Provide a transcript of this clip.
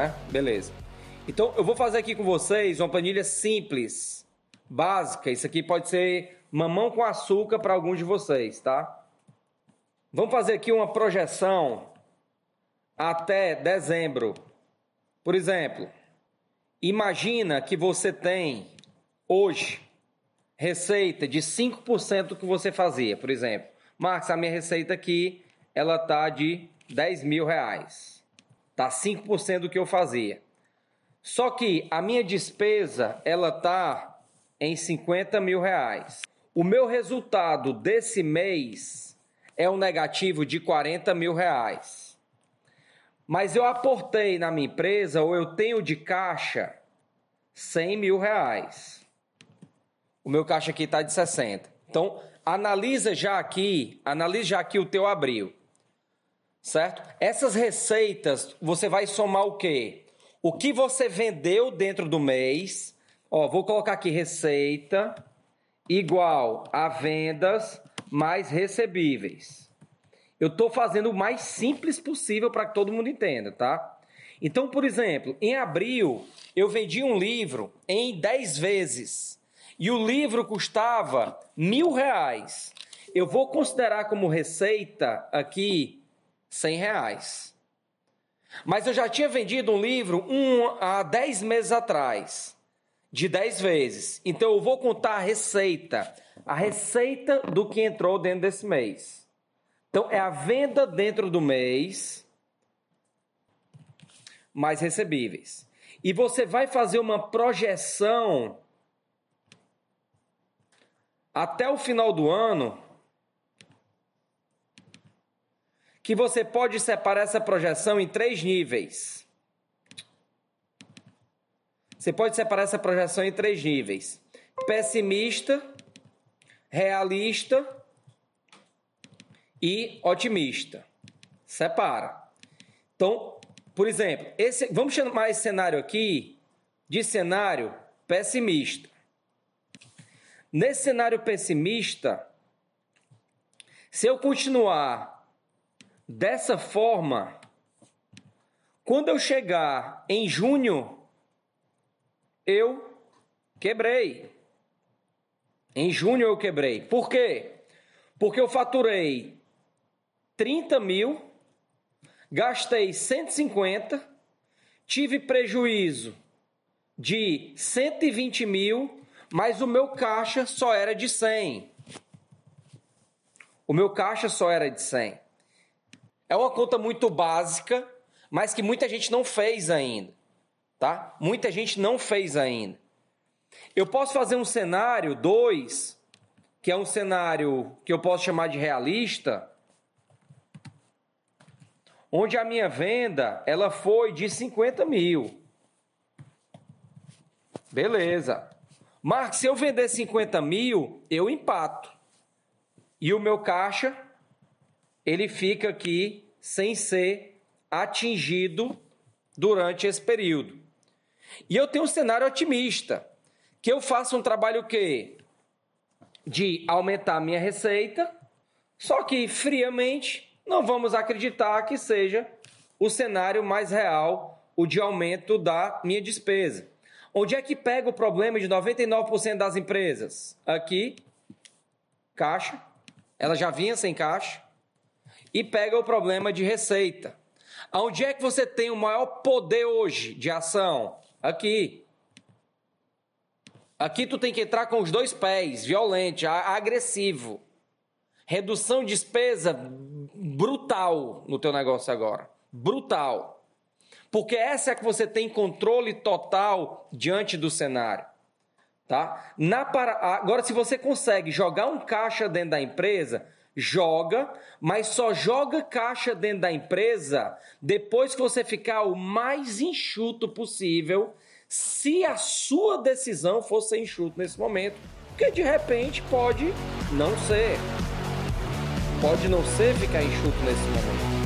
né? Beleza. Então eu vou fazer aqui com vocês uma planilha simples, básica. Isso aqui pode ser mamão com açúcar para alguns de vocês, tá? Vamos fazer aqui uma projeção até dezembro. Por exemplo, imagina que você tem hoje receita de 5% do que você fazia, por exemplo. Marcos, a minha receita aqui, ela tá de 10 mil reais. Tá 5% do que eu fazia. Só que a minha despesa, ela tá em 50 mil reais. O meu resultado desse mês é um negativo de 40 mil reais. Mas eu aportei na minha empresa, ou eu tenho de caixa, 100 mil reais. O meu caixa aqui está de 60. Então, analisa já aqui, analisa já aqui o teu abril. Certo? Essas receitas, você vai somar o quê? O que você vendeu dentro do mês. Ó, vou colocar aqui receita igual a vendas mais recebíveis. Eu estou fazendo o mais simples possível para que todo mundo entenda, tá? Então, por exemplo, em abril eu vendi um livro em 10 vezes e o livro custava mil reais. Eu vou considerar como receita aqui 100 reais. Mas eu já tinha vendido um livro um, há 10 meses atrás, de 10 vezes. Então eu vou contar a receita, a receita do que entrou dentro desse mês. Então é a venda dentro do mês mais recebíveis. E você vai fazer uma projeção até o final do ano que você pode separar essa projeção em três níveis. Você pode separar essa projeção em três níveis: pessimista, realista e otimista. Separa. Então, por exemplo, esse, vamos chamar esse cenário aqui de cenário pessimista. Nesse cenário pessimista, se eu continuar Dessa forma, quando eu chegar em junho, eu quebrei. Em junho eu quebrei. Por quê? Porque eu faturei 30 mil, gastei 150, tive prejuízo de 120 mil, mas o meu caixa só era de 100. O meu caixa só era de 100. É uma conta muito básica, mas que muita gente não fez ainda, tá? Muita gente não fez ainda. Eu posso fazer um cenário 2, que é um cenário que eu posso chamar de realista, onde a minha venda ela foi de 50 mil. Beleza. Marcos, se eu vender 50 mil, eu empato. E o meu caixa ele fica aqui sem ser atingido durante esse período. E eu tenho um cenário otimista, que eu faço um trabalho que de aumentar a minha receita, só que friamente não vamos acreditar que seja o cenário mais real, o de aumento da minha despesa. Onde é que pega o problema de 99% das empresas? Aqui, caixa. Ela já vinha sem caixa e pega o problema de receita. Onde é que você tem o maior poder hoje de ação? Aqui. Aqui tu tem que entrar com os dois pés, violento, agressivo. Redução de despesa brutal no teu negócio agora. Brutal. Porque essa é que você tem controle total diante do cenário. Tá? Na para... Agora, se você consegue jogar um caixa dentro da empresa, joga, mas só joga caixa dentro da empresa depois que você ficar o mais enxuto possível, se a sua decisão for ser enxuto nesse momento, porque de repente pode não ser. Pode não ser ficar enxuto nesse momento.